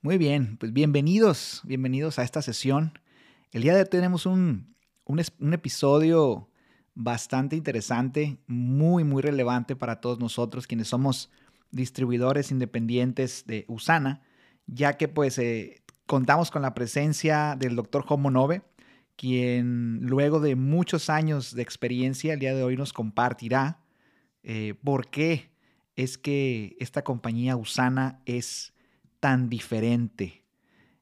Muy bien, pues bienvenidos, bienvenidos a esta sesión. El día de hoy tenemos un, un, episodio bastante interesante, muy, muy relevante para todos nosotros quienes somos distribuidores independientes de Usana, ya que pues eh, contamos con la presencia del doctor Homo Nove, quien luego de muchos años de experiencia el día de hoy nos compartirá eh, por qué es que esta compañía Usana es tan diferente.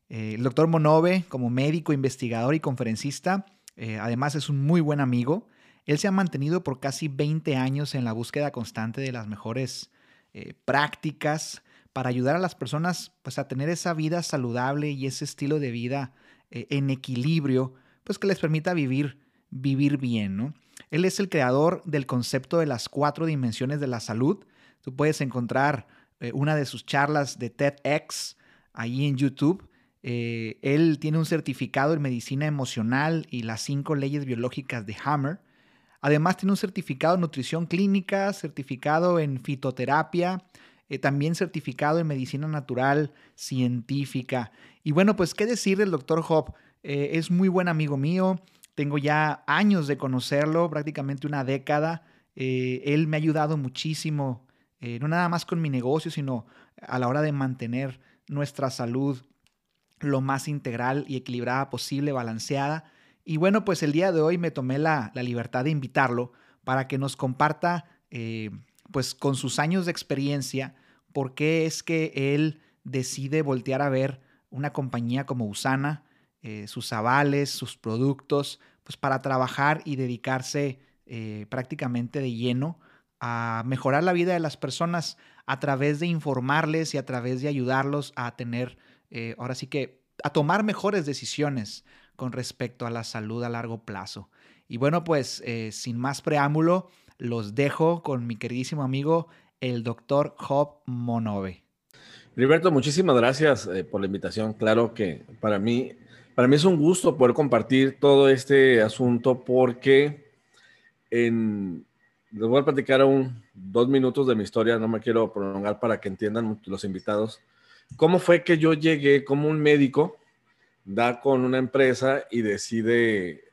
Eh, el doctor Monove, como médico, investigador y conferencista, eh, además es un muy buen amigo. Él se ha mantenido por casi 20 años en la búsqueda constante de las mejores eh, prácticas para ayudar a las personas pues, a tener esa vida saludable y ese estilo de vida en equilibrio, pues que les permita vivir, vivir bien. ¿no? Él es el creador del concepto de las cuatro dimensiones de la salud. Tú puedes encontrar eh, una de sus charlas de TEDx ahí en YouTube. Eh, él tiene un certificado en medicina emocional y las cinco leyes biológicas de Hammer. Además tiene un certificado en nutrición clínica, certificado en fitoterapia, eh, también certificado en medicina natural científica. Y bueno, pues qué decir del doctor Hop. es muy buen amigo mío. Tengo ya años de conocerlo, prácticamente una década. él me ha ayudado muchísimo eh, no nada más con mi negocio, sino a la hora de mantener nuestra salud lo más integral y equilibrada posible, balanceada. Y bueno, pues el día de hoy me tomé la, libertad de invitarlo para que nos comparta, eh, pues con sus años de experiencia, por qué es que él decide voltear a ver una compañía como Usana, eh, sus avales, sus productos, pues para trabajar y dedicarse prácticamente de lleno a mejorar la vida de las personas a través de informarles y a través de ayudarlos a tener, eh, ahora sí que, a tomar mejores decisiones con respecto a la salud a largo plazo. Y bueno, pues eh, sin más preámbulo, los dejo con mi queridísimo amigo, el doctor Job Monove. Muchísimas gracias eh, por la invitación. Claro que para mí, para mí es un gusto poder compartir todo este asunto porque en, les voy a platicar un, dos minutos de mi historia, no me quiero prolongar para que entiendan los invitados. ¿Cómo fue que yo llegué como un médico, da con una empresa y decide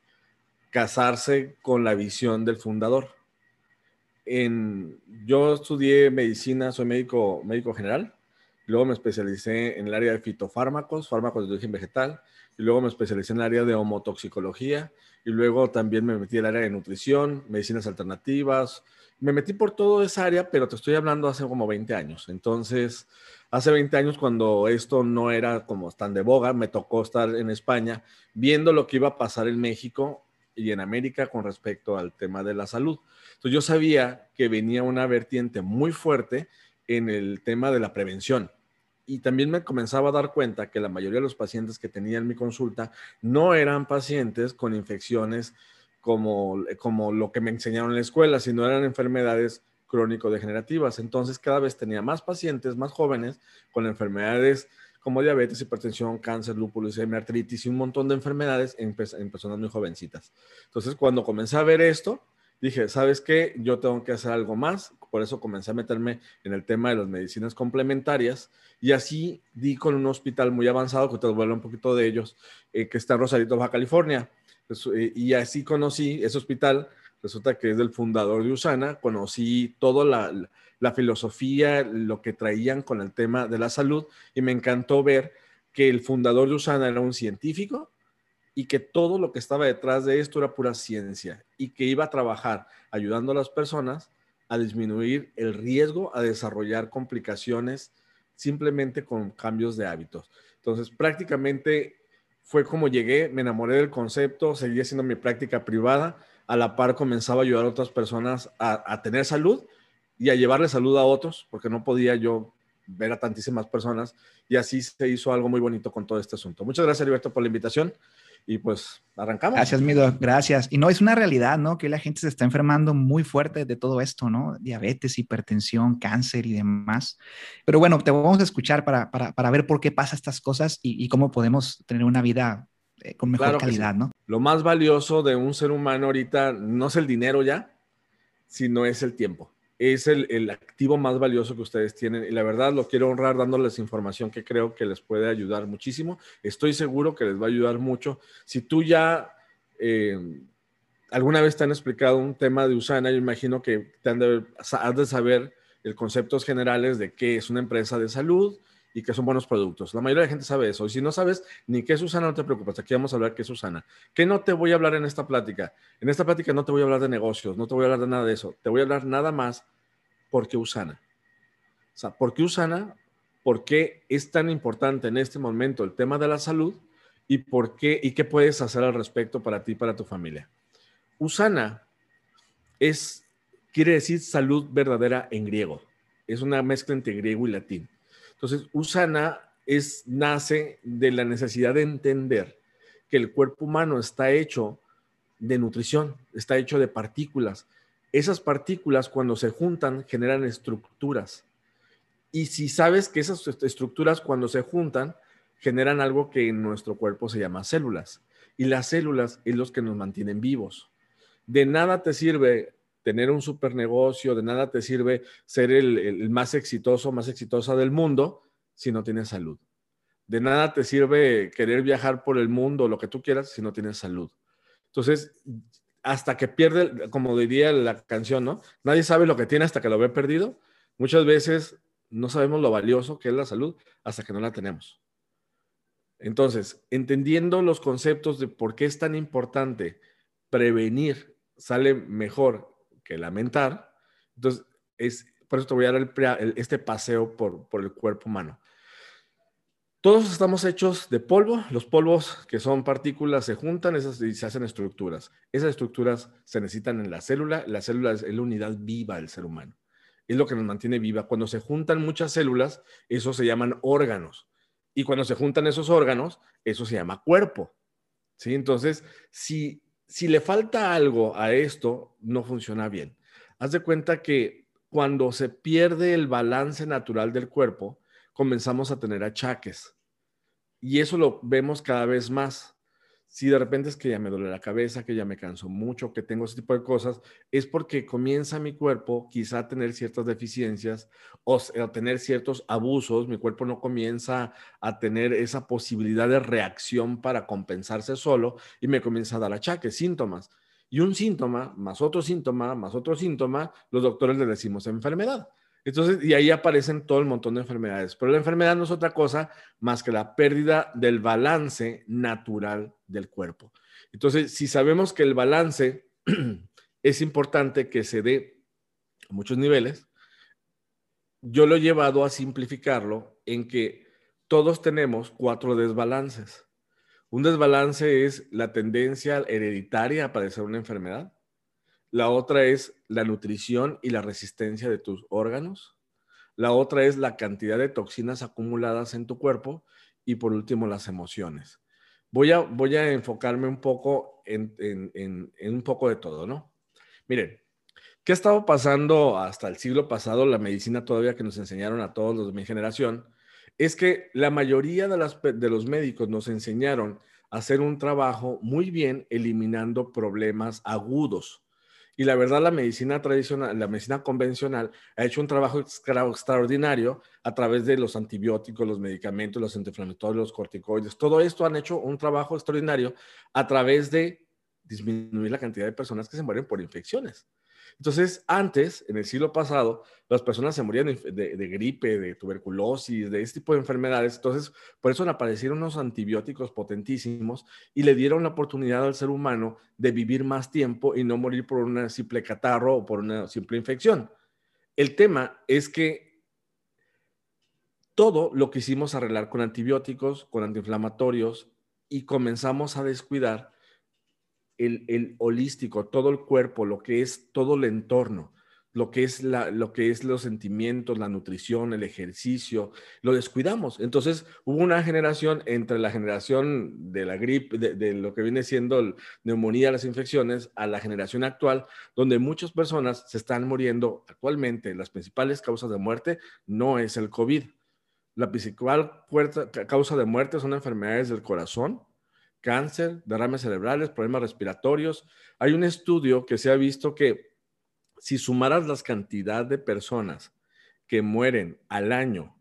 casarse con la visión del fundador? En, yo estudié medicina, soy médico, médico general, luego me especialicé en el área de fitofármacos, fármacos de origen vegetal, y luego me especialicé en el área de homotoxicología, y luego también me metí en el área de nutrición, medicinas alternativas. Me metí por toda esa área, pero te estoy hablando hace como 20 años. Entonces, hace 20 años cuando esto no era como tan de boga, me tocó estar en España viendo lo que iba a pasar en México y en América con respecto al tema de la salud. Entonces, yo sabía que venía una vertiente muy fuerte en el tema de la prevención y también me comenzaba a dar cuenta que la mayoría de los pacientes que tenía en mi consulta no eran pacientes con infecciones como, como lo que me enseñaron en la escuela, sino eran enfermedades crónico-degenerativas. Entonces cada vez tenía más pacientes, más jóvenes, con enfermedades como diabetes, hipertensión, cáncer, lúpulo, artritis y un montón de enfermedades en, en personas muy jovencitas. Entonces cuando comencé a ver esto, dije, ¿sabes qué? Yo tengo que hacer algo más. Por eso comencé a meterme en el tema de las medicinas complementarias y así di con un hospital muy avanzado, que te vuelvo un poquito de ellos, eh, que está en Rosarito, Baja California. Pues, eh, y así conocí ese hospital. Resulta que es del fundador de Usana. Conocí toda la, la filosofía, lo que traían con el tema de la salud y me encantó ver que el fundador de Usana era un científico y que todo lo que estaba detrás de esto era pura ciencia y que iba a trabajar ayudando a las personas a disminuir el riesgo a desarrollar complicaciones simplemente con cambios de hábitos. Entonces, prácticamente fue como llegué, me enamoré del concepto, seguí haciendo mi práctica privada, a la par comenzaba a ayudar a otras personas a, tener salud y a llevarle salud a otros, porque no podía yo ver a tantísimas personas y así se hizo algo muy bonito con todo este asunto. Muchas gracias, Alberto, por la invitación y pues arrancamos. Gracias, Mido, gracias. Y no, es una realidad, ¿no? Que la gente se está enfermando muy fuerte de todo esto, ¿no? Diabetes, hipertensión, cáncer y demás. Pero bueno, te vamos a escuchar para, para, para ver por qué pasa estas cosas y, y cómo podemos tener una vida eh, con mejor calidad, ¿no? Lo más valioso de un ser humano ahorita no es el dinero ya, sino es el tiempo. Es el, activo más valioso que ustedes tienen y la verdad lo quiero honrar dándoles información que creo que les puede ayudar muchísimo. Estoy seguro que les va a ayudar mucho. Si tú ya eh, alguna vez te han explicado un tema de Usana, yo imagino que te han de, has de saber el conceptos generales de qué es una empresa de salud y qué son buenos productos. La mayoría de la gente sabe eso. Y si no sabes ni qué es Usana, no te preocupes. Aquí vamos a hablar qué es Usana. ¿Qué no te voy a hablar en esta plática? En esta plática no te voy a hablar de negocios, no te voy a hablar de nada de eso. Te voy a hablar nada más por qué Usana. O sea, ¿por qué Usana? ¿Por qué es tan importante en este momento el tema de la salud? ¿Y por qué? ¿Y qué puedes hacer al respecto para ti y para tu familia? Usana es, quiere decir salud verdadera en griego. Es una mezcla entre griego y latín. Entonces, Usana es, nace de la necesidad de entender que el cuerpo humano está hecho de nutrición, está hecho de partículas. Esas partículas cuando se juntan generan estructuras. Y si sabes que esas estructuras cuando se juntan generan algo que en nuestro cuerpo se llama células. Y las células es los que nos mantienen vivos. De nada te sirve tener un super negocio, de nada te sirve ser el, más exitoso, más exitosa del mundo si no tienes salud. De nada te sirve querer viajar por el mundo, lo que tú quieras, si no tienes salud. Entonces, hasta que pierde, como diría la canción, ¿no? Nadie sabe lo que tiene hasta que lo ve perdido. Muchas veces no sabemos lo valioso que es la salud hasta que no la tenemos. Entonces, entendiendo los conceptos de por qué es tan importante prevenir, sale mejor que lamentar. Entonces, es, por eso te voy a dar este paseo por, por el cuerpo humano. Todos estamos hechos de polvo. Los polvos, que son partículas, se juntan esas, y se hacen estructuras. Esas estructuras se necesitan en la célula. La célula es la unidad viva del ser humano. Es lo que nos mantiene viva. Cuando se juntan muchas células, eso se llaman órganos. Y cuando se juntan esos órganos, eso se llama cuerpo. ¿Sí? Entonces, si si le falta algo a esto, no funciona bien. Haz de cuenta que cuando se pierde el balance natural del cuerpo, comenzamos a tener achaques. Y eso lo vemos cada vez más si de repente es que ya me duele la cabeza, que ya me canso mucho, que tengo ese tipo de cosas, es porque comienza mi cuerpo quizá a tener ciertas deficiencias o a tener ciertos abusos, mi cuerpo no comienza a tener esa posibilidad de reacción para compensarse solo y me comienza a dar achaques, síntomas. Y un síntoma, más otro síntoma, más otro síntoma, los doctores le decimos enfermedad. Entonces, y ahí aparecen todo el montón de enfermedades. Pero la enfermedad no es otra cosa más que la pérdida del balance natural del cuerpo. Entonces, si sabemos que el balance es importante que se dé a muchos niveles, yo lo he llevado a simplificarlo en que todos tenemos cuatro desbalances. Un desbalance es la tendencia hereditaria a padecer una enfermedad. La otra es la nutrición y la resistencia de tus órganos. La otra es la cantidad de toxinas acumuladas en tu cuerpo. Y por último, las emociones. Voy a, enfocarme un poco en, un poco de todo, ¿no? Miren, ¿qué ha estado pasando hasta el siglo pasado, la medicina todavía que nos enseñaron a todos los de mi generación? Es que la mayoría de los médicos nos enseñaron a hacer un trabajo muy bien eliminando problemas agudos y la verdad, la medicina tradicional, la medicina convencional ha hecho un trabajo extraordinario a través de los antibióticos, los medicamentos, los antiinflamatorios, los corticoides. Todo esto han hecho un trabajo extraordinario a través de disminuir la cantidad de personas que se mueren por infecciones. Entonces, antes, en el siglo pasado, las personas se morían de, gripe, de tuberculosis, de este tipo de enfermedades. Entonces, por eso aparecieron unos antibióticos potentísimos y le dieron la oportunidad al ser humano de vivir más tiempo y no morir por una simple catarro o por una simple infección. El tema es que todo lo quisimos arreglar con antibióticos, con antiinflamatorios y comenzamos a descuidar el, holístico, todo el cuerpo, lo que es todo el entorno, lo que es, la, lo que es los sentimientos, la nutrición, el ejercicio, lo descuidamos. Entonces hubo una generación entre la generación de la gripe, de, lo que viene siendo neumonía, las infecciones, a la generación actual, donde muchas personas se están muriendo actualmente. Las principales causas de muerte no es el COVID. La principal causa de muerte son enfermedades del corazón, cáncer, derrames cerebrales, problemas respiratorios. Hay un estudio que se ha visto que si sumaras las cantidad de personas que mueren al año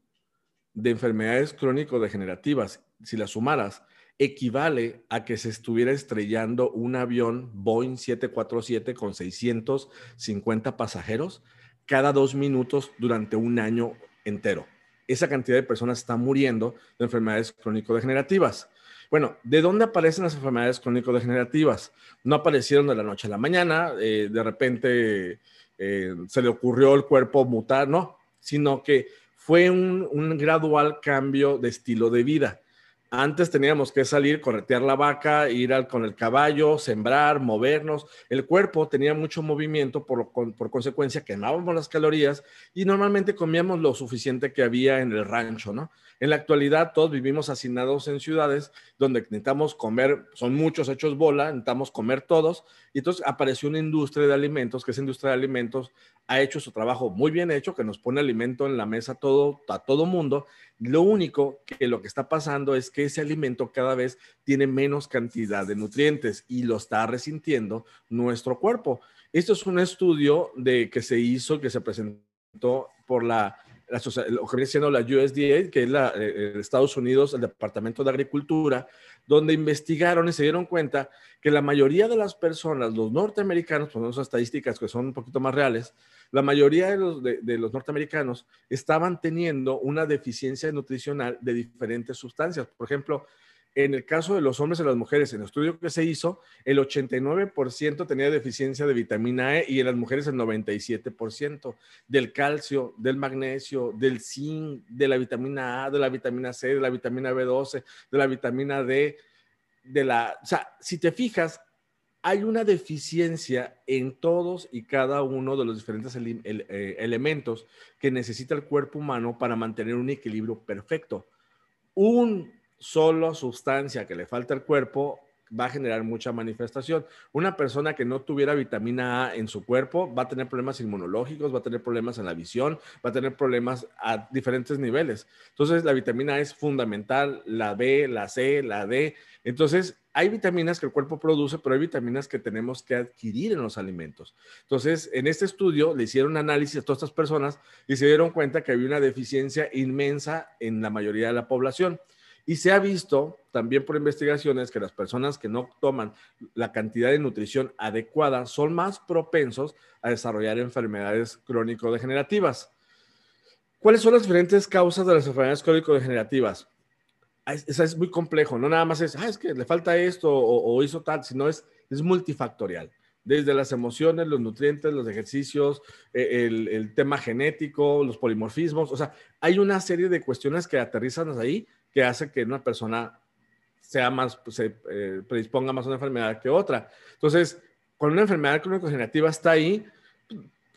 de enfermedades crónico-degenerativas, si las sumaras, equivale a que se estuviera estrellando un avión Boeing 747 con 650 pasajeros cada dos minutos durante un año entero. Esa cantidad de personas está muriendo de enfermedades crónico-degenerativas. Bueno, ¿de dónde aparecen las enfermedades crónico-degenerativas? No aparecieron de la noche a la mañana, eh, de repente eh, se le ocurrió el cuerpo mutar, no, sino que fue un gradual cambio de estilo de vida. Antes teníamos que salir, corretear la vaca, ir con el caballo, sembrar, movernos. El cuerpo tenía mucho movimiento, por, por consecuencia quemábamos las calorías y normalmente comíamos lo suficiente que había en el rancho, ¿no? En la actualidad todos vivimos hacinados en ciudades donde necesitamos comer, son muchos hechos bola, necesitamos comer todos, y entonces apareció una industria de alimentos, que esa industria de alimentos ha hecho su trabajo muy bien hecho, que nos pone alimento en la mesa todo, a todo mundo. Lo único que lo que está pasando es que ese alimento cada vez tiene menos cantidad de nutrientes y lo está resintiendo nuestro cuerpo. Esto es un estudio de que se hizo, que se presentó por la lo que viene siendo la USDA, que es la, eh, Estados Unidos, el Departamento de Agricultura, donde investigaron y se dieron cuenta que la mayoría de las personas, los norteamericanos, ponemos estadísticas que son un poquito más reales, la mayoría de los, de los norteamericanos estaban teniendo una deficiencia nutricional de diferentes sustancias. Por ejemplo, en el caso de los hombres y las mujeres, en el estudio que se hizo, el 89% tenía deficiencia de vitamina E y en las mujeres el 97%, del calcio, del magnesio, del zinc, de la vitamina A, de la vitamina C, de la vitamina B12, de la vitamina D, de la... O sea, si te fijas, hay una deficiencia en todos y cada uno de los diferentes eh, elementos que necesita el cuerpo humano para mantener un equilibrio perfecto. Un solo sustancia que le falta al cuerpo va a generar mucha manifestación. Una persona que no tuviera vitamina A en su cuerpo va a tener problemas inmunológicos, va a tener problemas en la visión, va a tener problemas a diferentes niveles. Entonces, la vitamina A es fundamental, la B, la C, la D. Entonces, hay vitaminas que el cuerpo produce, pero hay vitaminas que tenemos que adquirir en los alimentos. Entonces, en este estudio le hicieron análisis a todas estas personas y se dieron cuenta que había una deficiencia inmensa en la mayoría de la población. Y se ha visto también por investigaciones que las personas que no toman la cantidad de nutrición adecuada son más propensos a desarrollar enfermedades crónico-degenerativas. ¿Cuáles son las diferentes causas de las enfermedades crónico-degenerativas? Eso es muy complejo, no nada más es, ah, es que le falta esto o, hizo tal, sino es, es multifactorial desde las emociones, los nutrientes, los ejercicios, e, el, el, tema genético, los polimorfismos, o sea, hay una serie de cuestiones que aterrizan ahí que hace que una persona sea más, se eh, predisponga más a una enfermedad que otra. Entonces, cuando una enfermedad crónico-degenerativa está ahí,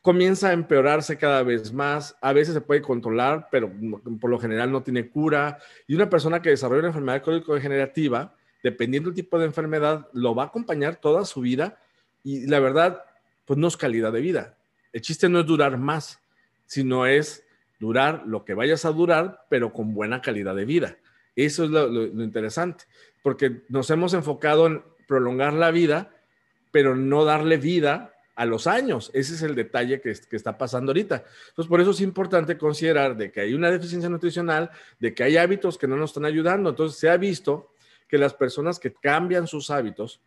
comienza a empeorarse cada vez más. A veces se puede controlar, pero por lo general no tiene cura. Y una persona que desarrolla una enfermedad crónico-degenerativa, dependiendo del tipo de enfermedad, lo va a acompañar toda su vida. Y la verdad, pues no es calidad de vida. El chiste no es durar más, sino es durar lo que vayas a durar, pero con buena calidad de vida. Eso es lo, interesante, porque nos hemos enfocado en prolongar la vida, pero no darle vida a los años. Ese es el detalle que, que, está pasando ahorita. Entonces, por eso es importante considerar de que hay una deficiencia nutricional, de que hay hábitos que no nos están ayudando. Entonces, se ha visto que las personas que cambian sus hábitos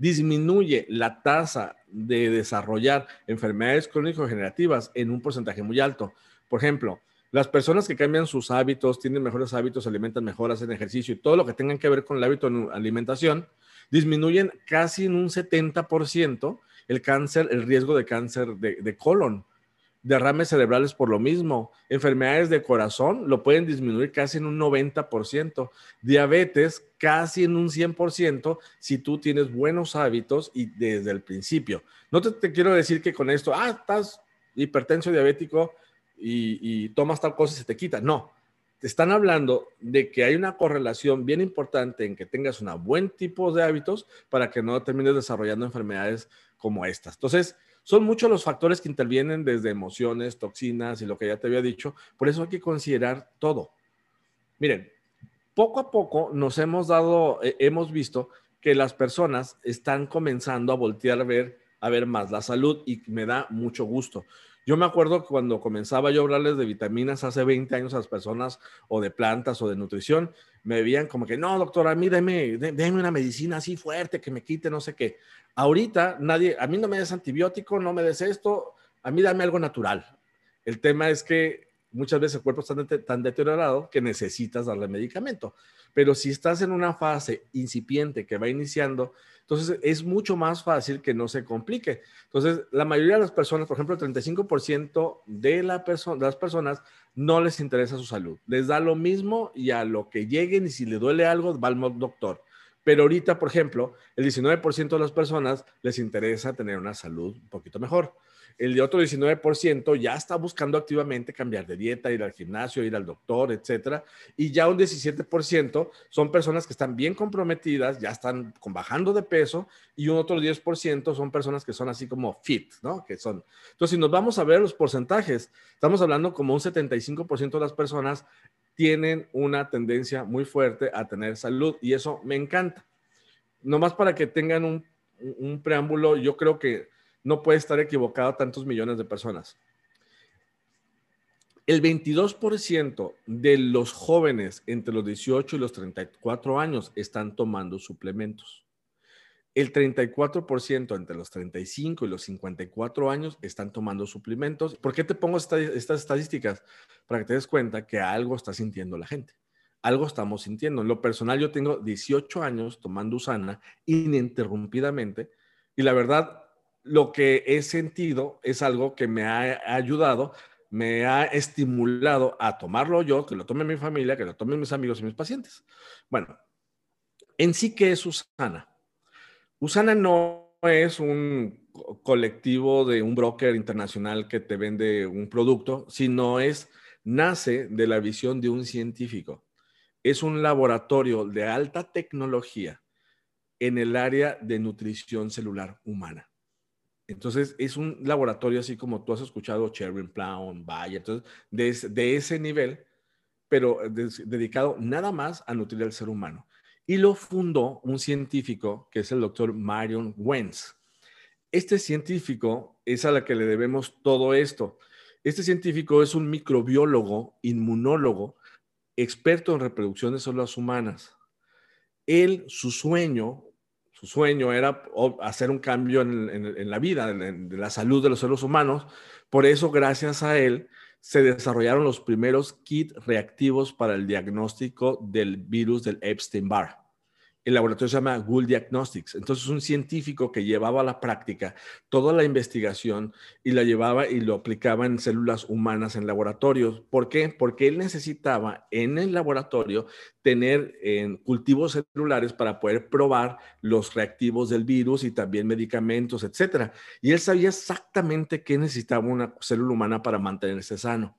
disminuye la tasa de desarrollar enfermedades crónico-generativas en un porcentaje muy alto. Por ejemplo, las personas que cambian sus hábitos, tienen mejores hábitos, alimentan mejor, hacen ejercicio y todo lo que tengan que ver con el hábito de alimentación, disminuyen casi en un 70% el cáncer, el riesgo de cáncer de, colon. Derrames cerebrales por lo mismo. Enfermedades de corazón lo pueden disminuir casi en un 90%. Diabetes casi en un 100% si tú tienes buenos hábitos y desde el principio. No te, quiero decir que con esto, ah, estás hipertenso diabético, y, tomas tal cosa y se te quita. No, te están hablando de que hay una correlación bien importante en que tengas un buen tipo de hábitos para que no termines desarrollando enfermedades como estas. Entonces, son muchos los factores que intervienen desde emociones, toxinas y lo que ya te había dicho. Por eso hay que considerar todo. Miren, poco a poco nos hemos dado, eh, hemos visto que las personas están comenzando a voltear a ver a ver más la salud y me da mucho gusto. Yo me acuerdo cuando comenzaba yo a hablarles de vitaminas hace 20 años a las personas o de plantas o de nutrición, me veían como que, no, doctor, a mí deme, una medicina así fuerte que me quite no sé qué. Ahorita nadie, a mí no me des antibiótico, no me des esto, a mí dame algo natural. El tema es que muchas veces el cuerpo está tan deteriorado que necesitas darle medicamento. Pero si estás en una fase incipiente que va iniciando, entonces es mucho más fácil que no se complique. Entonces, la mayoría de las personas, por ejemplo, el 35% de, la de las personas no les interesa su salud. Les da lo mismo y a lo que lleguen y si le duele algo, va al doctor. Pero ahorita, por ejemplo, el 19% de las personas les interesa tener una salud un poquito mejor el de otro 19% ya está buscando activamente cambiar de dieta, ir al gimnasio, ir al doctor, etcétera. Y ya un 17% son personas que están bien comprometidas, ya están bajando de peso, y un otro 10% son personas que son así como fit, ¿no? Que son. Entonces, si nos vamos a ver los porcentajes, estamos hablando como un 75% de las personas tienen una tendencia muy fuerte a tener salud, y eso me encanta. Nomás para que tengan un, un preámbulo, yo creo que no puede estar equivocado tantos millones de personas. El 22% de los jóvenes entre los 18 y los 34 años están tomando suplementos. El 34% entre los 35 y los 54 años están tomando suplementos. ¿Por qué te pongo estas estadísticas? Para que te des cuenta que algo está sintiendo la gente. Algo estamos sintiendo. En lo personal, yo tengo 18 años tomando Usana ininterrumpidamente y la verdad, lo que he sentido es algo que me ha ayudado, me ha estimulado a tomarlo yo, que lo tome mi familia, que lo tomen mis amigos y mis pacientes. Bueno, en sí, ¿qué es Usana? Usana no es un colectivo de un broker internacional que te vende un producto, sino es, nace de la visión de un científico. Es un laboratorio de alta tecnología en el área de nutrición celular humana. Entonces, es un laboratorio así como tú has escuchado, Cherry Plown, Bayer, entonces, de, ese nivel, pero dedicado nada más a nutrir al ser humano. Y lo fundó un científico que es el doctor Marion Wentz. Este científico es a la que le debemos todo esto. Este científico es un microbiólogo, inmunólogo, experto en reproducción de células humanas. Él, su sueño su sueño era hacer un cambio en, la vida, en, la salud de los seres humanos. Por eso, gracias a él, se desarrollaron los primeros kits reactivos para el diagnóstico del virus del Epstein-Barr el laboratorio se llama Gould Diagnostics. Entonces, un científico que llevaba a la práctica toda la investigación y la llevaba y lo aplicaba en células humanas en laboratorios. ¿Por qué? Porque él necesitaba en el laboratorio tener en cultivos celulares para poder probar los reactivos del virus y también medicamentos, etcétera. Y él sabía exactamente qué necesitaba una célula humana para mantenerse sano.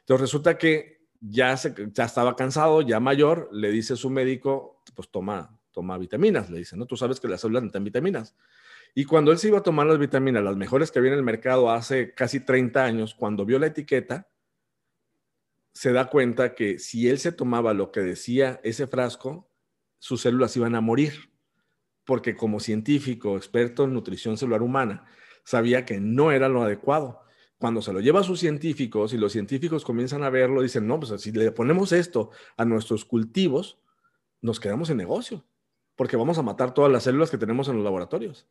Entonces, resulta que ya, ya estaba cansado, ya mayor, le dice a su médico, pues toma, toma vitaminas, le dice, ¿no? Tú sabes que las células necesitan vitaminas. Y cuando él se iba a tomar las vitaminas, las mejores que había en el mercado hace casi 30 años, cuando vio la etiqueta, se da cuenta que si él se tomaba lo que decía ese frasco, sus células iban a morir. Porque como científico, experto en nutrición celular humana, sabía que no era lo adecuado cuando se lo lleva a sus científicos y los científicos comienzan a verlo, dicen, no, pues si le ponemos esto a nuestros cultivos, nos quedamos en negocio, porque vamos a matar todas las células que tenemos en los laboratorios.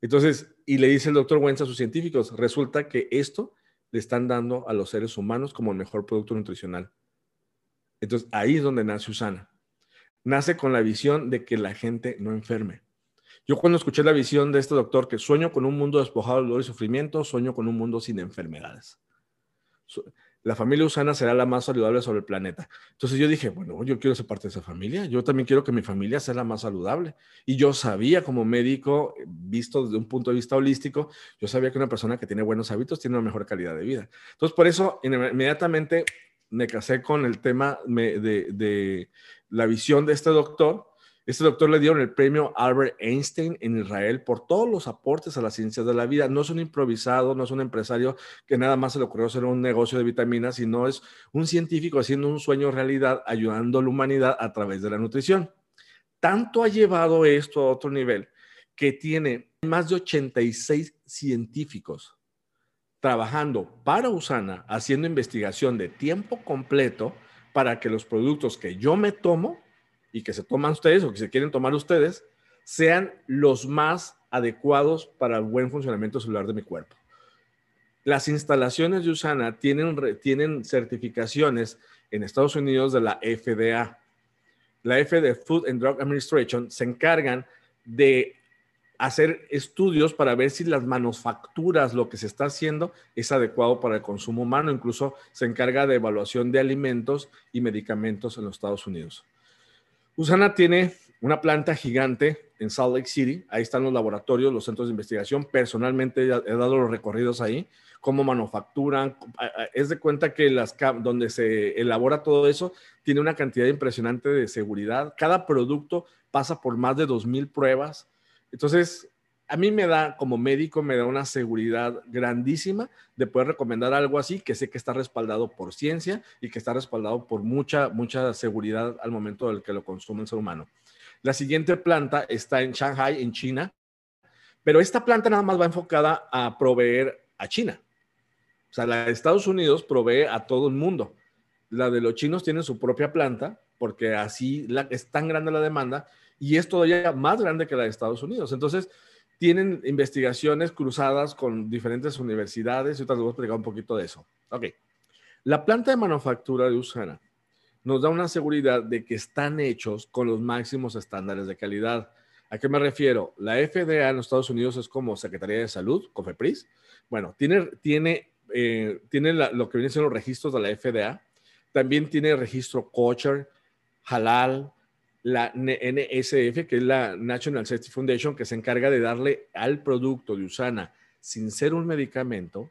Entonces, y le dice el doctor Wentz a sus científicos, resulta que esto le están dando a los seres humanos como el mejor producto nutricional. Entonces, ahí es donde nace Usana. Nace con la visión de que la gente no enferme. Yo cuando escuché la visión de este doctor, que sueño con un mundo despojado de dolor y sufrimiento, sueño con un mundo sin enfermedades. La familia Usana será la más saludable sobre el planeta. Entonces yo dije, bueno, yo quiero ser parte de esa familia. Yo también quiero que mi familia sea la más saludable. Y yo sabía como médico, visto desde un punto de vista holístico, yo sabía que una persona que tiene buenos hábitos tiene una mejor calidad de vida. Entonces por eso inmediatamente me casé con el tema de, de la visión de este doctor este doctor le dieron el premio Albert Einstein en Israel por todos los aportes a las ciencias de la vida. No es un improvisado, no es un empresario que nada más se le ocurrió hacer un negocio de vitaminas, sino es un científico haciendo un sueño realidad, ayudando a la humanidad a través de la nutrición. Tanto ha llevado esto a otro nivel que tiene más de 86 científicos trabajando para Usana, haciendo investigación de tiempo completo para que los productos que yo me tomo y que se toman ustedes o que se quieren tomar ustedes sean los más adecuados para el buen funcionamiento celular de mi cuerpo. Las instalaciones de Usana tienen, tienen certificaciones en Estados Unidos de la FDA. La FDA, Food and Drug Administration, se encargan de hacer estudios para ver si las manufacturas, lo que se está haciendo, es adecuado para el consumo humano. Incluso se encarga de evaluación de alimentos y medicamentos en los Estados Unidos. Usana tiene una planta gigante en Salt Lake City. Ahí están los laboratorios, los centros de investigación. Personalmente he dado los recorridos ahí, cómo manufacturan. Es de cuenta que las donde se elabora todo eso tiene una cantidad impresionante de seguridad. Cada producto pasa por más de 2.000 pruebas entonces, a mí me da, como médico, me da una seguridad grandísima de poder recomendar algo así, que sé que está respaldado por ciencia y que está respaldado por mucha, mucha seguridad al momento del que lo consume el ser humano. La siguiente planta está en Shanghai, en China, pero esta planta nada más va enfocada a proveer a China. O sea, la de Estados Unidos provee a todo el mundo. La de los chinos tiene su propia planta, porque así es tan grande la demanda y es todavía más grande que la de Estados Unidos. Entonces, tienen investigaciones cruzadas con diferentes universidades y les voy a explicar un poquito de eso. Ok. La planta de manufactura de Usana nos da una seguridad de que están hechos con los máximos estándares de calidad. ¿A qué me refiero? La FDA en los Estados Unidos es como Secretaría de Salud, COFEPRIS. Bueno, tiene, tiene, eh, tiene lo que vienen siendo los registros de la FDA. También tiene registro kosher, halal, la NSF, que es la National Safety Foundation, que se encarga de darle al producto de Usana, sin ser un medicamento,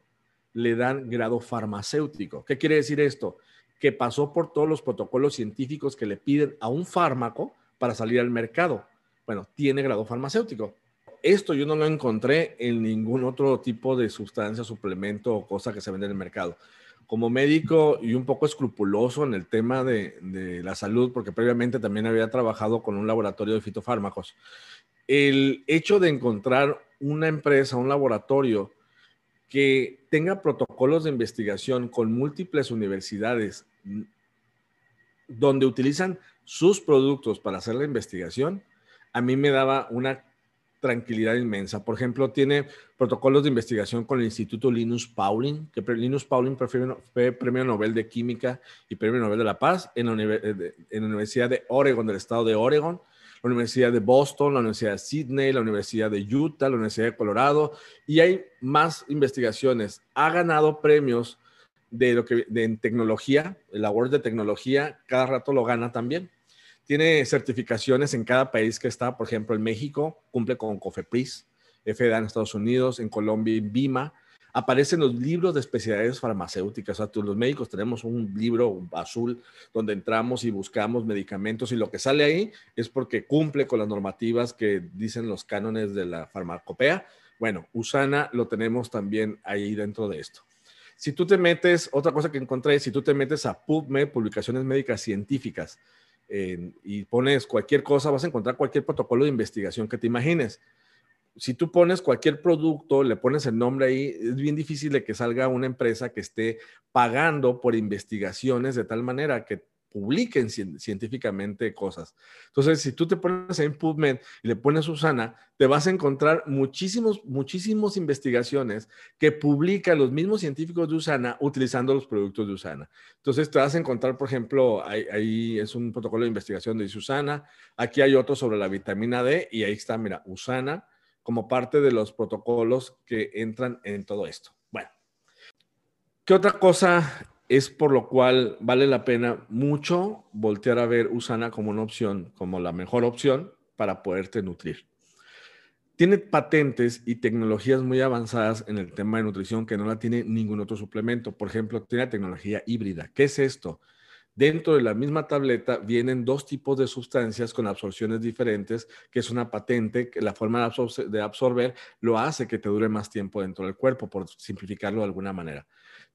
le dan grado farmacéutico. ¿Qué quiere decir esto? Que pasó por todos los protocolos científicos que le piden a un fármaco para salir al mercado. Bueno, tiene grado farmacéutico. Esto yo no lo encontré en ningún otro tipo de sustancia, suplemento o cosa que se vende en el mercado como médico y un poco escrupuloso en el tema de, la salud, porque previamente también había trabajado con un laboratorio de fitofármacos, el hecho de encontrar una empresa, un laboratorio que tenga protocolos de investigación con múltiples universidades donde utilizan sus productos para hacer la investigación, a mí me daba una tranquilidad inmensa. Por ejemplo, tiene protocolos de investigación con el Instituto Linus Pauling, que Linus Pauling fue premio Nobel de Química y premio Nobel de la Paz en la, eh, en la Universidad de Oregon, del estado de Oregon, la Universidad de Boston, la Universidad de Sydney, la Universidad de Utah, la Universidad de Colorado, y hay más investigaciones. Ha ganado premios de lo que de, en tecnología, el award de tecnología, cada rato lo gana también. Tiene certificaciones en cada país que está, por ejemplo, en México cumple con COFEPRIS, FDA en Estados Unidos, en Colombia, en BIMA. Aparecen los libros de especialidades farmacéuticas. O sea, los médicos tenemos un libro azul donde entramos y buscamos medicamentos y lo que sale ahí es porque cumple con las normativas que dicen los cánones de la farmacopea. Bueno, Usana lo tenemos también ahí dentro de esto. Si tú te metes, otra cosa que encontré, si tú te metes a PubMed, Publicaciones Médicas Científicas, y pones cualquier cosa, vas a encontrar cualquier protocolo de investigación que te imagines. Si tú pones cualquier producto, le pones el nombre ahí, es bien difícil de que salga una empresa que esté pagando por investigaciones de tal manera que publiquen científicamente cosas. Entonces, si tú te pones en PubMed y le pones Susana, te vas a encontrar muchísimos, muchísimas investigaciones que publican los mismos científicos de Usana utilizando los productos de Usana. Entonces, te vas a encontrar, por ejemplo, ahí, es un protocolo de investigación de Usana, aquí hay otro sobre la vitamina D y ahí está, mira, Usana como parte de los protocolos que entran en todo esto. Bueno, ¿qué otra cosa es por lo cual vale la pena mucho voltear a ver Usana como una opción, como la mejor opción para poderte nutrir. Tiene patentes y tecnologías muy avanzadas en el tema de nutrición que no la tiene ningún otro suplemento. Por ejemplo, tiene tecnología híbrida. ¿Qué es esto? Dentro de la misma tableta vienen dos tipos de sustancias con absorciones diferentes, que es una patente, que la forma de, absorber lo hace que te dure más tiempo dentro del cuerpo, por simplificarlo de alguna manera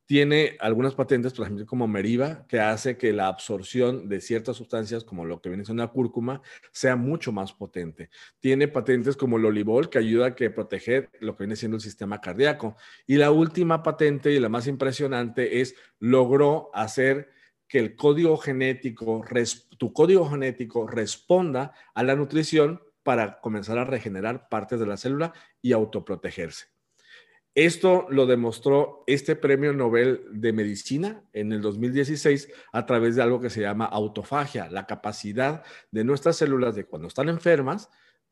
tiene algunas patentes, por ejemplo, como Meriva, que hace que la absorción de ciertas sustancias, como lo que viene siendo la cúrcuma, sea mucho más potente. Tiene patentes como el olivol, que ayuda a proteger lo que viene siendo el sistema cardíaco. Y la última patente y la más impresionante es logró hacer que el código genético, tu código genético responda a la nutrición para comenzar a regenerar partes de la célula y autoprotegerse. Esto lo demostró este premio Nobel de Medicina en el 2016 a través de algo que se llama autofagia, la capacidad de nuestras células de cuando están enfermas,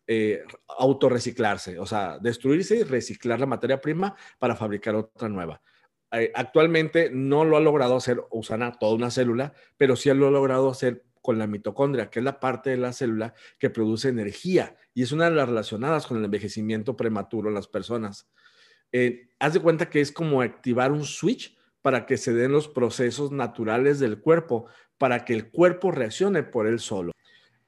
eh, autorreciclarse, o sea, destruirse y reciclar la materia prima para fabricar otra nueva. Eh, actualmente no lo ha logrado hacer Usana toda una célula, pero sí lo ha logrado hacer con la mitocondria, que es la parte de la célula que produce energía y es una de las relacionadas con el envejecimiento prematuro en las personas. Eh, haz de cuenta que es como activar un switch para que se den los procesos naturales del cuerpo, para que el cuerpo reaccione por él solo.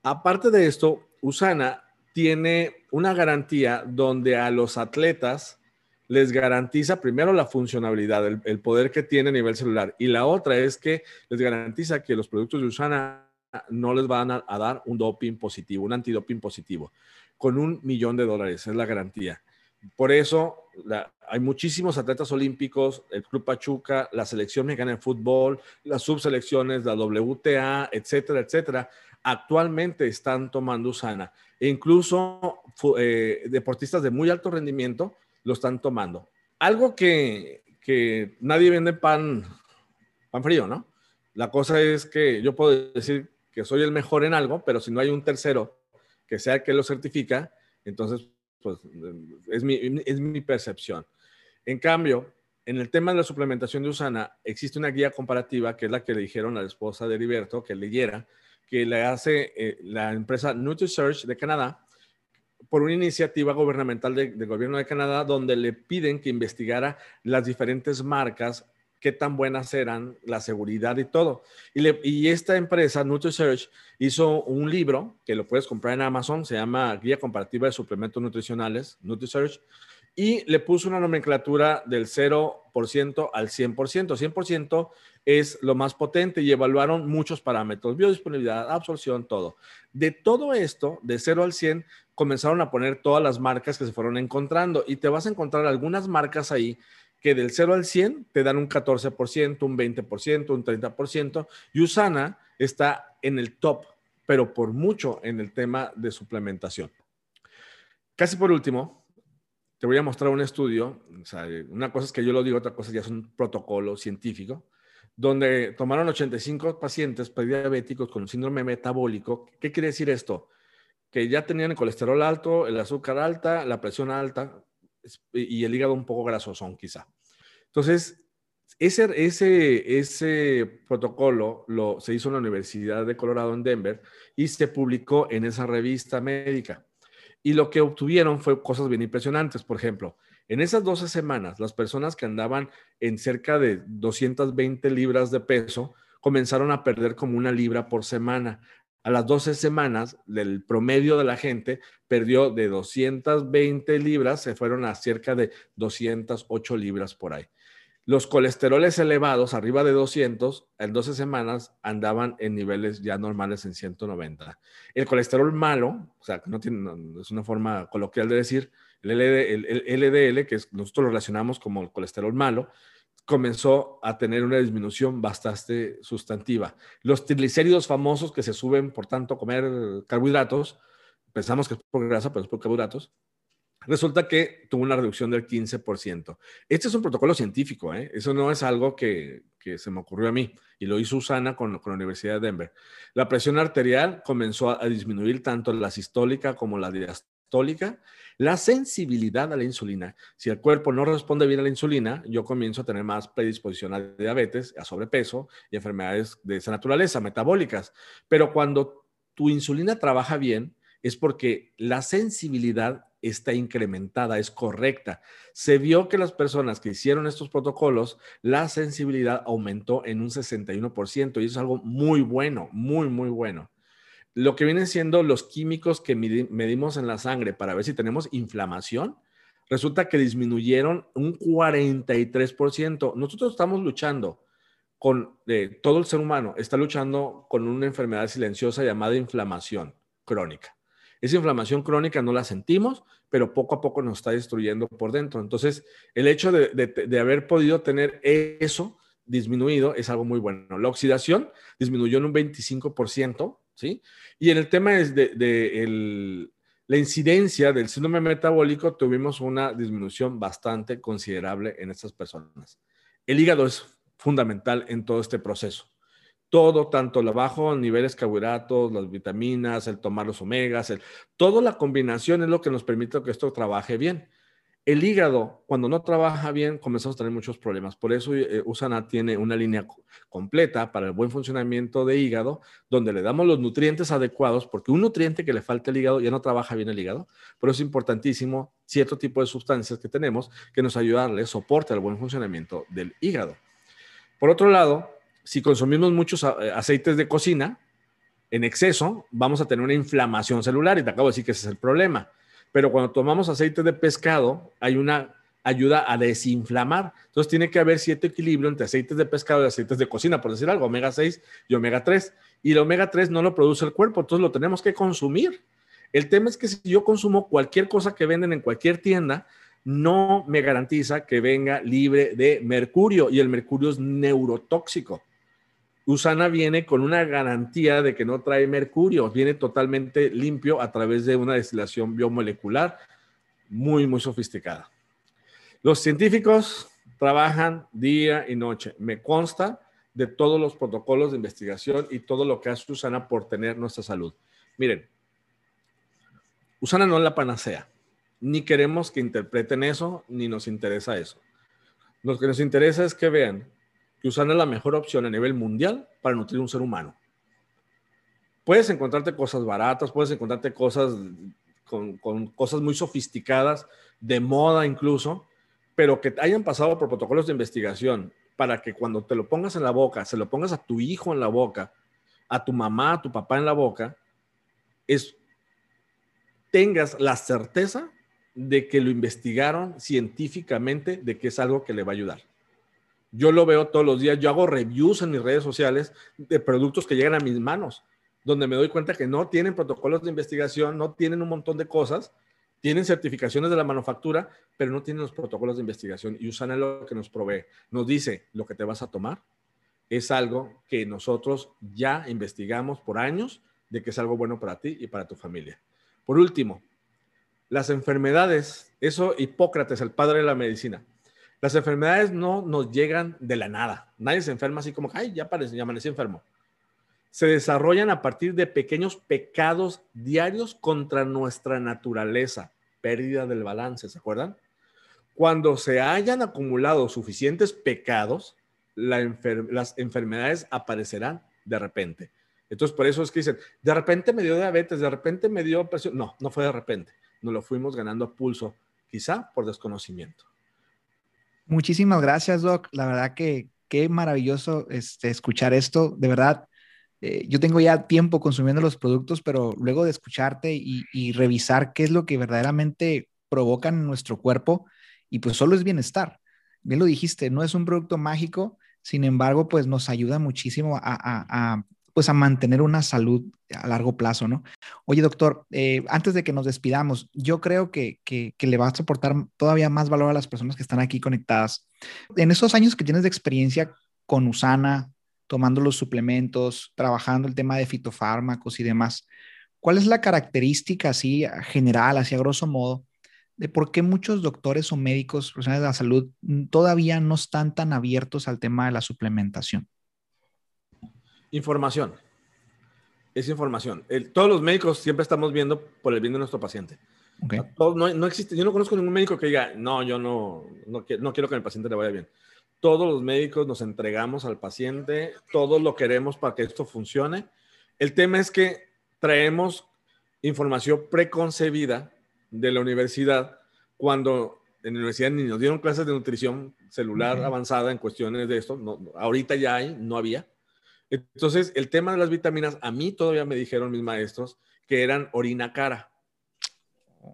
Aparte de esto, Usana tiene una garantía donde a los atletas les garantiza primero la funcionalidad, el, poder que tiene a nivel celular, y la otra es que les garantiza que los productos de Usana no les van a, a dar un doping positivo, un antidoping positivo, con un millón de dólares, es la garantía. Por eso hay muchísimos atletas olímpicos, el Club Pachuca, la selección mexicana de fútbol, las subselecciones, la WTA, etcétera, etcétera, actualmente están tomando Usana. E incluso eh, deportistas de muy alto rendimiento lo están tomando. Algo que, que nadie vende pan, pan frío, ¿no? La cosa es que yo puedo decir que soy el mejor en algo, pero si no hay un tercero que sea el que lo certifica, entonces pues es mi, es mi percepción. En cambio, en el tema de la suplementación de Usana, existe una guía comparativa que es la que le dijeron a la esposa de Heriberto que leyera, que le hace eh, la empresa NutriSearch de Canadá por una iniciativa gubernamental del gobierno de Canadá donde le piden que investigara las diferentes marcas qué tan buenas eran, la seguridad y todo. Y, esta empresa, NutriSearch, hizo un libro que lo puedes comprar en Amazon, se llama Guía Comparativa de Suplementos Nutricionales, NutriSearch, y le puso una nomenclatura del 0% al 100%. 100% es lo más potente y evaluaron muchos parámetros, biodisponibilidad, absorción, todo. De todo esto, de 0 al 100, comenzaron a poner todas las marcas que se fueron encontrando y te vas a encontrar algunas marcas ahí que del 0 al 100 te dan un 14%, un 20%, un 30%, y Usana está en el top, pero por mucho en el tema de suplementación. Casi por último, te voy a mostrar un estudio, una cosa es que yo lo digo, otra cosa ya es un protocolo científico, donde tomaron 85 pacientes prediabéticos con síndrome metabólico. ¿Qué quiere decir esto? Que ya tenían el colesterol alto, el azúcar alta, la presión alta y el hígado un poco grasosón quizá. Entonces, ese, ese, ese protocolo lo, se hizo en la Universidad de Colorado en Denver y se publicó en esa revista médica. Y lo que obtuvieron fue cosas bien impresionantes. Por ejemplo, en esas 12 semanas, las personas que andaban en cerca de 220 libras de peso comenzaron a perder como una libra por semana. A las 12 semanas, del promedio de la gente perdió de 220 libras, se fueron a cerca de 208 libras por ahí. Los colesteroles elevados, arriba de 200, en 12 semanas andaban en niveles ya normales en 190. El colesterol malo, o sea, no tiene, es una forma coloquial de decir, el, LDL, que nosotros lo relacionamos como el colesterol malo, comenzó a tener una disminución bastante sustantiva. Los triglicéridos famosos que se suben por tanto comer carbohidratos, pensamos que es por grasa, pero es por carbohidratos, resulta que tuvo una reducción del 15%. Este es un protocolo científico, ¿eh? eso no es algo que, se me ocurrió a mí y lo hizo Usana con, la Universidad de Denver. La presión arterial comenzó a, disminuir tanto la sistólica como la diastólica. La sensibilidad a la insulina. Si el cuerpo no responde bien a la insulina, yo comienzo a tener más predisposición a diabetes, a sobrepeso y enfermedades de esa naturaleza, metabólicas. Pero cuando tu insulina trabaja bien, es porque la sensibilidad está incrementada, es correcta. Se vio que las personas que hicieron estos protocolos, la sensibilidad aumentó en un 61% y eso es algo muy bueno, muy, muy bueno. Lo que vienen siendo los químicos que medimos en la sangre para ver si tenemos inflamación, resulta que disminuyeron un 43%. Nosotros estamos luchando con eh, todo el ser humano, está luchando con una enfermedad silenciosa llamada inflamación crónica. Esa inflamación crónica no la sentimos, pero poco a poco nos está destruyendo por dentro. Entonces, el hecho de, haber podido tener eso disminuido es algo muy bueno. La oxidación disminuyó en un 25%, ¿sí? Y en el tema es de, la incidencia del síndrome metabólico, tuvimos una disminución bastante considerable en estas personas. El hígado es fundamental en todo este proceso todo, tanto los bajos niveles carbohidratos, las vitaminas, el tomar los omegas, el, toda la combinación es lo que nos permite que esto trabaje bien. El hígado, cuando no trabaja bien, comenzamos a tener muchos problemas. Por eso eh, Usana tiene una línea completa para el buen funcionamiento de hígado, donde le damos los nutrientes adecuados, porque un nutriente que le falta al hígado ya no trabaja bien el hígado. Pero es importantísimo cierto tipo de sustancias que tenemos que nos ayudan a darle soporte al buen funcionamiento del hígado. Por otro lado, si consumimos muchos eh, aceites de cocina en exceso, vamos a tener una inflamación celular y te acabo de decir que ese es el problema. Pero cuando tomamos aceite de pescado, hay una ayuda a desinflamar. Entonces tiene que haber cierto equilibrio entre aceites de pescado y aceites de cocina, por decir algo, omega 6 y omega 3. Y el omega 3 no lo produce el cuerpo, entonces lo tenemos que consumir. El tema es que si yo consumo cualquier cosa que venden en cualquier tienda, no me garantiza que venga libre de mercurio y el mercurio es neurotóxico. Usana viene con una garantía de que no trae mercurio, viene totalmente limpio a través de una destilación biomolecular muy, muy sofisticada. Los científicos trabajan día y noche. Me consta de todos los protocolos de investigación y todo lo que hace Usana por tener nuestra salud. Miren, Usana no es la panacea, ni queremos que interpreten eso, ni nos interesa eso. Lo que nos interesa es que vean que Usana es la mejor opción a nivel mundial para nutrir un ser humano. Puedes encontrarte cosas baratas, puedes encontrarte cosas con, cosas muy sofisticadas, de moda incluso, pero que hayan pasado por protocolos de investigación para que cuando te lo pongas en la boca, se lo pongas a tu hijo en la boca, a tu mamá, a tu papá en la boca, es tengas la certeza de que lo investigaron científicamente, de que es algo que le va a ayudar. Yo lo veo todos los días, yo hago reviews en mis redes sociales de productos que llegan a mis manos, donde me doy cuenta que no tienen protocolos de investigación, no tienen un montón de cosas, tienen certificaciones de la manufactura, pero no tienen los protocolos de investigación y usan lo que nos provee. Nos dice lo que te vas a tomar es algo que nosotros ya investigamos por años de que es algo bueno para ti y para tu familia. Por último, las enfermedades, eso Hipócrates, el padre de la medicina, las enfermedades no nos llegan de la nada. Nadie se enferma así como, ay, ya, ya amanecí enfermo. Se desarrollan a partir de pequeños pecados diarios contra nuestra naturaleza, pérdida del balance, ¿se acuerdan? Cuando se hayan acumulado suficientes pecados, las enfermedades aparecerán de repente. Entonces, por eso es que dicen, de repente me dio diabetes, de repente me dio presión. No, no fue de repente. Nos lo fuimos ganando a pulso, quizá por desconocimiento. Muchísimas gracias, Doc. La verdad que qué maravilloso este, escuchar esto. De verdad, eh, yo tengo ya tiempo consumiendo los productos, pero luego de escucharte y, revisar qué es lo que verdaderamente provocan en nuestro cuerpo, y pues solo es bienestar. Bien lo dijiste, no es un producto mágico, sin embargo, pues nos ayuda muchísimo a, pues a mantener una salud a largo plazo, ¿no? Oye, doctor, eh, antes de que nos despidamos, yo creo que, que, le va a soportar todavía más valor a las personas que están aquí conectadas. En esos años que tienes de experiencia con Usana, tomando los suplementos, trabajando el tema de fitofármacos y demás, ¿cuál es la característica así general, así a grosso modo, de por qué muchos doctores o médicos, profesionales de la salud, todavía no están tan abiertos al tema de la suplementación? Información. Es información. todos los médicos siempre estamos viendo por el bien de nuestro paciente. No, existe, yo no conozco ningún médico que diga, no, yo no, no, quiero, que mi paciente le vaya bien. Todos los médicos nos entregamos al paciente, todos lo queremos para que esto funcione. El tema es que traemos información preconcebida de la universidad cuando en la universidad ni nos dieron clases de nutrición celular avanzada en cuestiones de esto. No, ahorita ya hay, no había. Entonces, el tema de las vitaminas, a mí todavía me dijeron mis maestros que eran orina cara.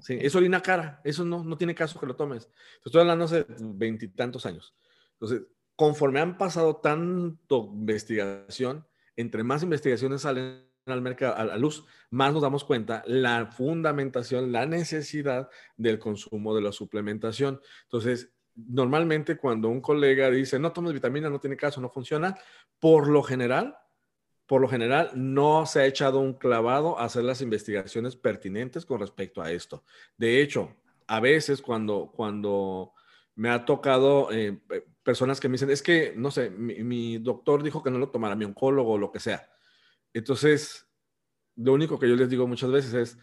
Sí, es orina cara, eso no, no tiene caso que lo tomes. Estoy hablando hace veintitantos años. Entonces, conforme han pasado tanto investigación, entre más investigaciones salen al mercado, a la luz, más nos damos cuenta la fundamentación, la necesidad del consumo de la suplementación. Entonces, normalmente cuando un colega dice, no tomes vitamina, no tiene caso, no funciona, por lo general, por lo general no se ha echado un clavado a hacer las investigaciones pertinentes con respecto a esto. De hecho, a veces cuando, cuando me ha tocado eh, personas que me dicen, es que, no sé, mi, mi doctor dijo que no lo tomara, mi oncólogo o lo que sea entonces, lo único que yo les digo muchas veces es,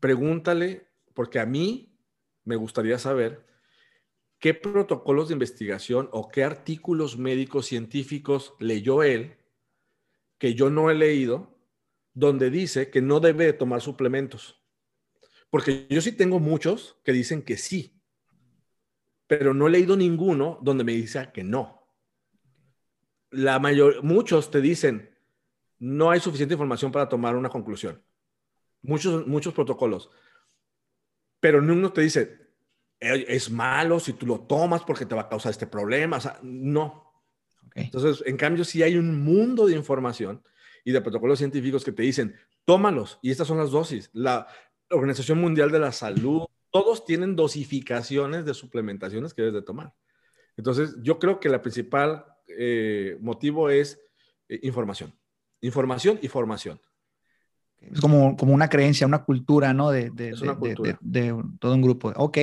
pregúntale, porque a mí me gustaría saber qué protocolos de investigación o qué artículos médicos científicos leyó él que yo no he leído, donde dice que no debe tomar suplementos. Porque yo sí tengo muchos que dicen que sí, pero no he leído ninguno donde me dice que no. La mayor, muchos te dicen, no hay suficiente información para tomar una conclusión. Muchos, muchos protocolos. Pero ninguno te dice, es malo si tú lo tomas porque te va a causar este problema. O sea, no. Entonces, en cambio, si hay un mundo de información y de protocolos científicos que te dicen, tómalos y estas son las dosis. La Organización Mundial de la Salud, todos tienen dosificaciones de suplementaciones que debes de tomar. Entonces, yo creo que la principal eh, motivo es eh, información. Información y formación. Es como, como una creencia, una cultura, ¿no? De, de, de, de, todo un grupo. Ok,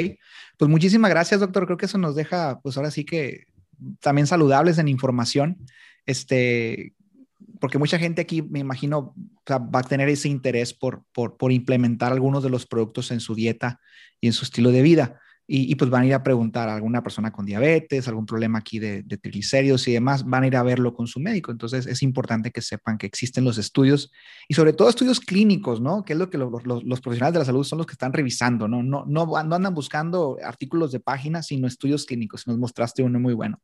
pues muchísimas gracias, doctor. Creo que eso nos deja, pues ahora sí que también saludables en información. Este, porque mucha gente aquí, me imagino, va a tener ese interés por, por, por implementar algunos de los productos en su dieta y en su estilo de vida y, pues van a ir a preguntar a alguna persona con diabetes, algún problema aquí de, triglicéridos y demás, van a ir a verlo con su médico. Entonces es importante que sepan que existen los estudios y sobre todo estudios clínicos, ¿no? Que es lo que los, profesionales de la salud son los que están revisando, ¿no? No, no, andan buscando artículos de páginas, sino estudios clínicos. Nos mostraste uno muy bueno.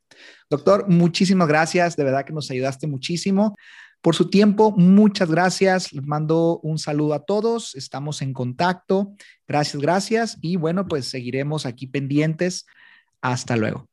Doctor, muchísimas gracias, de verdad que nos ayudaste muchísimo por su tiempo. Muchas gracias. Les mando un saludo a todos. Estamos en contacto. Gracias, gracias. Y bueno, pues seguiremos aquí pendientes. Hasta luego.